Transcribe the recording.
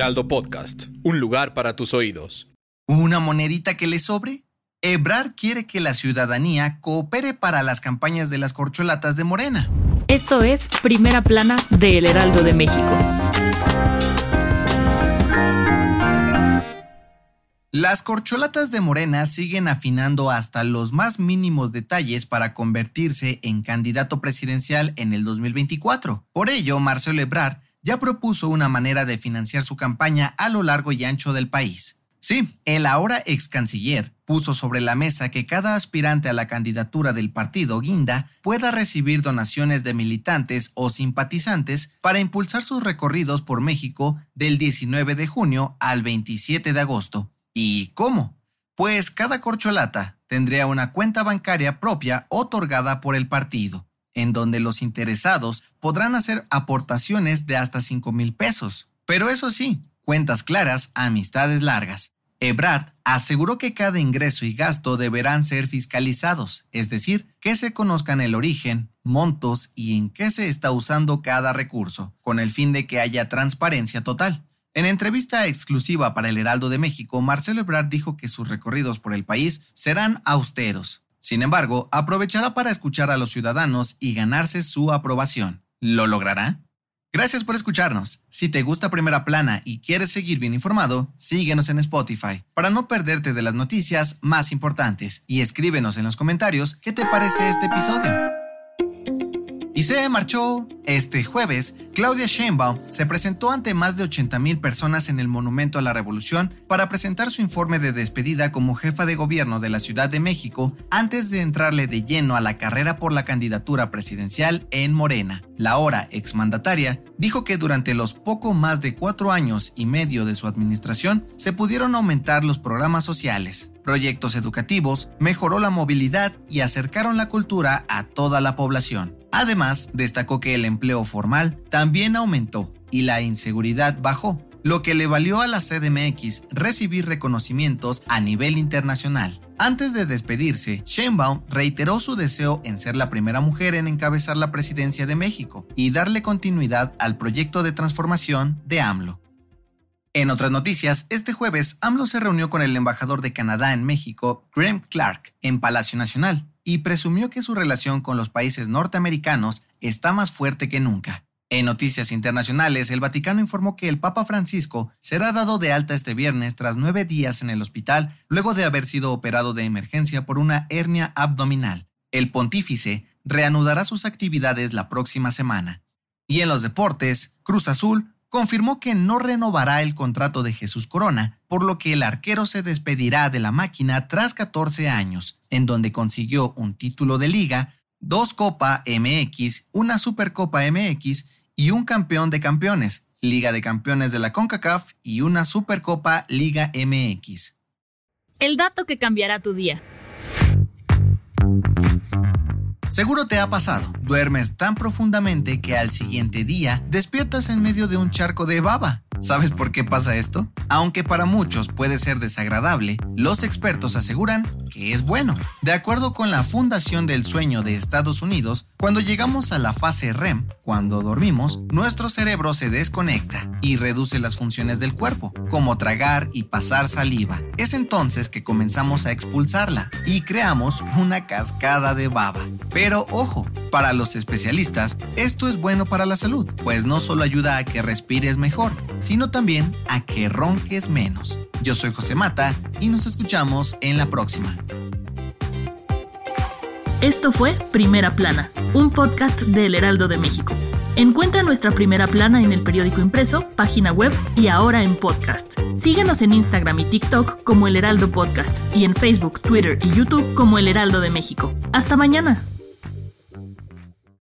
Heraldo Podcast, un lugar para tus oídos. ¿Una monedita que le sobre? Ebrard quiere que la ciudadanía coopere para las campañas de las corcholatas de Morena. Esto es Primera Plana de El Heraldo de México. Las corcholatas de Morena siguen afinando hasta los más mínimos detalles para convertirse en candidato presidencial en el 2024. Por ello, Marcelo Ebrard ya propuso una manera de financiar su campaña a lo largo y ancho del país. Sí, el ahora ex canciller puso sobre la mesa que cada aspirante a la candidatura del partido Guinda pueda recibir donaciones de militantes o simpatizantes para impulsar sus recorridos por México del 19 de junio al 27 de agosto. ¿Y cómo? Pues cada corcholata tendría una cuenta bancaria propia otorgada por el partido en donde los interesados podrán hacer aportaciones de hasta 5 mil pesos. Pero eso sí, cuentas claras, amistades largas. Ebrard aseguró que cada ingreso y gasto deberán ser fiscalizados, es decir, que se conozcan el origen, montos y en qué se está usando cada recurso, con el fin de que haya transparencia total. En entrevista exclusiva para el Heraldo de México, Marcelo Ebrard dijo que sus recorridos por el país serán austeros, sin embargo, aprovechará para escuchar a los ciudadanos y ganarse su aprobación. ¿Lo logrará? Gracias por escucharnos. Si te gusta Primera Plana y quieres seguir bien informado, síguenos en Spotify para no perderte de las noticias más importantes y escríbenos en los comentarios qué te parece este episodio. Y se marchó. Este jueves, Claudia Sheinbaum se presentó ante más de 80.000 personas en el Monumento a la Revolución para presentar su informe de despedida como jefa de gobierno de la Ciudad de México antes de entrarle de lleno a la carrera por la candidatura presidencial en Morena. La ahora exmandataria dijo que durante los poco más de cuatro años y medio de su administración se pudieron aumentar los programas sociales, proyectos educativos, mejoró la movilidad y acercaron la cultura a toda la población. Además, destacó que el empleo formal también aumentó y la inseguridad bajó, lo que le valió a la CDMX recibir reconocimientos a nivel internacional. Antes de despedirse, Sheinbaum reiteró su deseo en ser la primera mujer en encabezar la presidencia de México y darle continuidad al proyecto de transformación de AMLO. En otras noticias, este jueves AMLO se reunió con el embajador de Canadá en México, Graham Clark, en Palacio Nacional, y presumió que su relación con los países norteamericanos está más fuerte que nunca. En noticias internacionales, el Vaticano informó que el Papa Francisco será dado de alta este viernes tras nueve días en el hospital luego de haber sido operado de emergencia por una hernia abdominal. El pontífice reanudará sus actividades la próxima semana. Y en los deportes, Cruz Azul confirmó que no renovará el contrato de Jesús Corona, por lo que el arquero se despedirá de la máquina tras 14 años, en donde consiguió un título de liga, dos Copa MX, una Supercopa MX y un campeón de campeones, Liga de Campeones de la CONCACAF y una Supercopa Liga MX. El dato que cambiará tu día. Seguro te ha pasado. Duermes tan profundamente que al siguiente día despiertas en medio de un charco de baba. ¿Sabes por qué pasa esto? Aunque para muchos puede ser desagradable, los expertos aseguran que es bueno. De acuerdo con la Fundación del Sueño de Estados Unidos, cuando llegamos a la fase REM, cuando dormimos, nuestro cerebro se desconecta y reduce las funciones del cuerpo, como tragar y pasar saliva. Es entonces que comenzamos a expulsarla y creamos una cascada de baba. Pero ojo, para los especialistas, esto es bueno para la salud, pues no solo ayuda a que respires mejor, sino también a que ronques menos. Yo soy José Mata y nos escuchamos en la próxima. Esto fue Primera Plana, un podcast del Heraldo de México. Encuentra nuestra primera plana en el periódico impreso, página web y ahora en podcast. Síguenos en Instagram y TikTok como El Heraldo Podcast y en Facebook, Twitter y YouTube como El Heraldo de México. Hasta mañana.